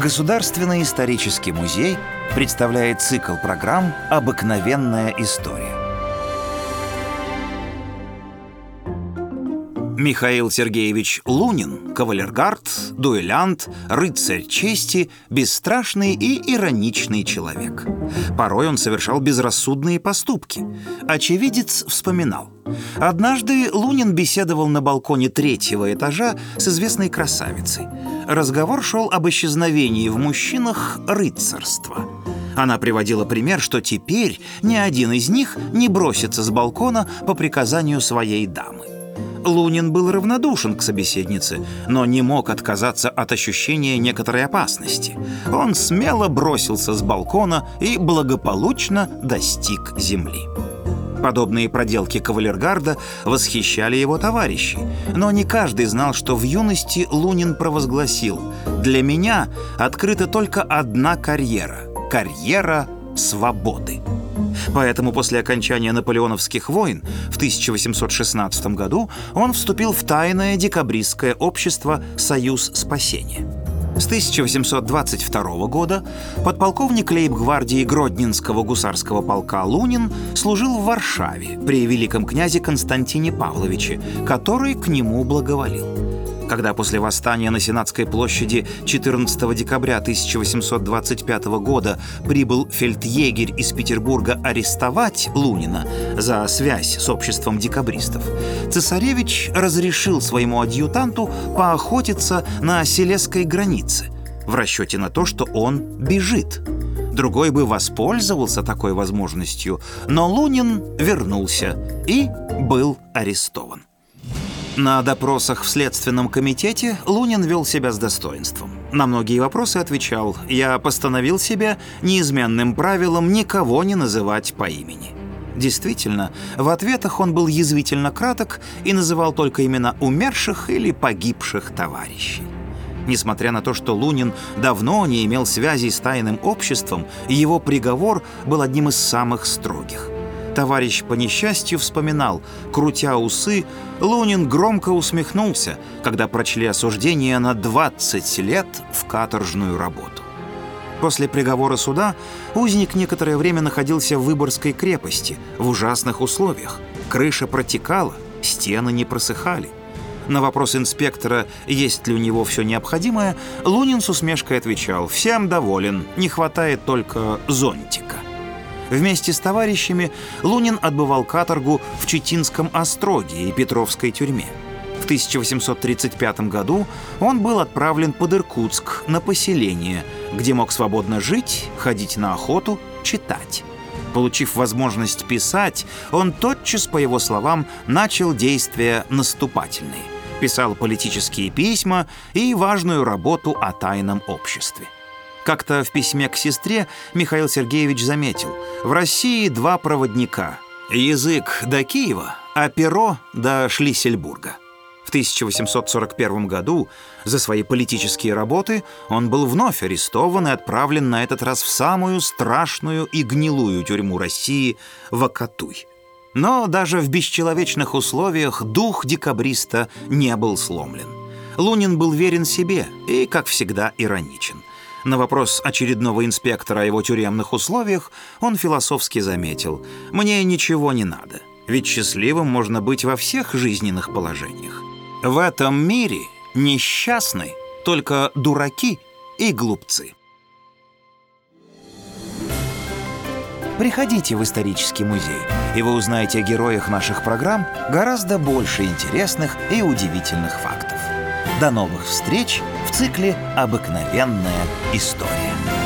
Государственный исторический музей представляет цикл программ «Обыкновенная история». Михаил Сергеевич Лунин, кавалергард, дуэлянт, рыцарь чести, бесстрашный и ироничный человек. Порой он совершал безрассудные поступки. Очевидец вспоминал. Однажды Лунин беседовал на балконе третьего этажа с известной красавицей. Разговор шел об исчезновении в мужчинах рыцарства. Она приводила пример, что теперь ни один из них не бросится с балкона по приказанию своей дамы. Лунин был равнодушен к собеседнице, но не мог отказаться от ощущения некоторой опасности. Он смело бросился с балкона и благополучно достиг земли. Подобные проделки кавалергарда восхищали его товарищей, но не каждый знал, что в юности Лунин провозгласил «Для меня открыта только одна карьера – карьера свободы». Поэтому после окончания наполеоновских войн в 1816 году он вступил в тайное декабристское общество «Союз спасения». С 1822 года подполковник лейб-гвардии Гродненского гусарского полка Лунин служил в Варшаве при великом князе Константине Павловиче, который к нему благоволил когда после восстания на Сенатской площади 14 декабря 1825 года прибыл фельдъегерь из Петербурга арестовать Лунина за связь с обществом декабристов, цесаревич разрешил своему адъютанту поохотиться на селесской границе в расчете на то, что он бежит. Другой бы воспользовался такой возможностью, но Лунин вернулся и был арестован. На допросах в Следственном комитете Лунин вел себя с достоинством. На многие вопросы отвечал «Я постановил себя неизменным правилом никого не называть по имени». Действительно, в ответах он был язвительно краток и называл только имена умерших или погибших товарищей. Несмотря на то, что Лунин давно не имел связей с тайным обществом, его приговор был одним из самых строгих – Товарищ по несчастью вспоминал, крутя усы, Лунин громко усмехнулся, когда прочли осуждение на 20 лет в каторжную работу. После приговора суда узник некоторое время находился в Выборгской крепости в ужасных условиях. Крыша протекала, стены не просыхали. На вопрос инспектора, есть ли у него все необходимое, Лунин с усмешкой отвечал «Всем доволен, не хватает только зонтика». Вместе с товарищами Лунин отбывал каторгу в Читинском остроге и Петровской тюрьме. В 1835 году он был отправлен под Иркутск на поселение, где мог свободно жить, ходить на охоту, читать. Получив возможность писать, он тотчас, по его словам, начал действия наступательные. Писал политические письма и важную работу о тайном обществе. Как-то в письме к сестре Михаил Сергеевич заметил, в России два проводника. Язык до Киева, а перо до Шлиссельбурга. В 1841 году за свои политические работы он был вновь арестован и отправлен на этот раз в самую страшную и гнилую тюрьму России – Вакатуй. Но даже в бесчеловечных условиях дух декабриста не был сломлен. Лунин был верен себе и, как всегда, ироничен. На вопрос очередного инспектора о его тюремных условиях он философски заметил «Мне ничего не надо, ведь счастливым можно быть во всех жизненных положениях. В этом мире несчастны только дураки и глупцы». Приходите в исторический музей, и вы узнаете о героях наших программ гораздо больше интересных и удивительных фактов. До новых встреч в цикле «Обыкновенная история».